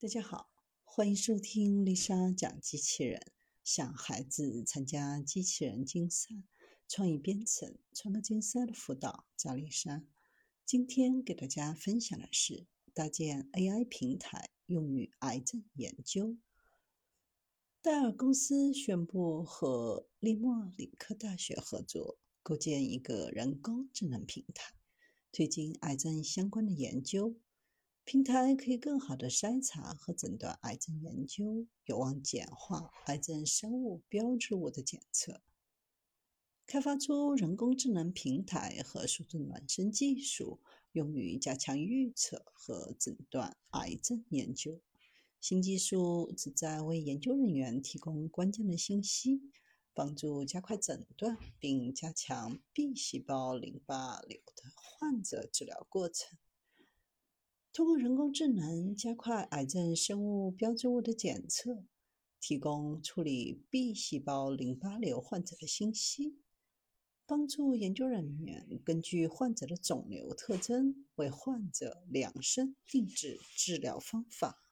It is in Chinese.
大家好，欢迎收听丽莎讲机器人。想孩子参加机器人竞赛、创意编程、创客竞赛的辅导，找丽莎。今天给大家分享的是搭建 AI 平台用于癌症研究。戴尔公司宣布和利莫里克大学合作，构建一个人工智能平台，推进癌症相关的研究。平台可以更好地筛查和诊断癌症研究，有望简化癌症生物标志物的检测。开发出人工智能平台和数字孪生技术，用于加强预测和诊断癌症研究。新技术旨在为研究人员提供关键的信息，帮助加快诊断并加强 B 细胞淋巴瘤的患者治疗过程。通过人工智能加快癌症生物标志物的检测，提供处理 B 细胞淋巴瘤患者的信息，帮助研究人员根据患者的肿瘤特征为患者量身定制治疗方法。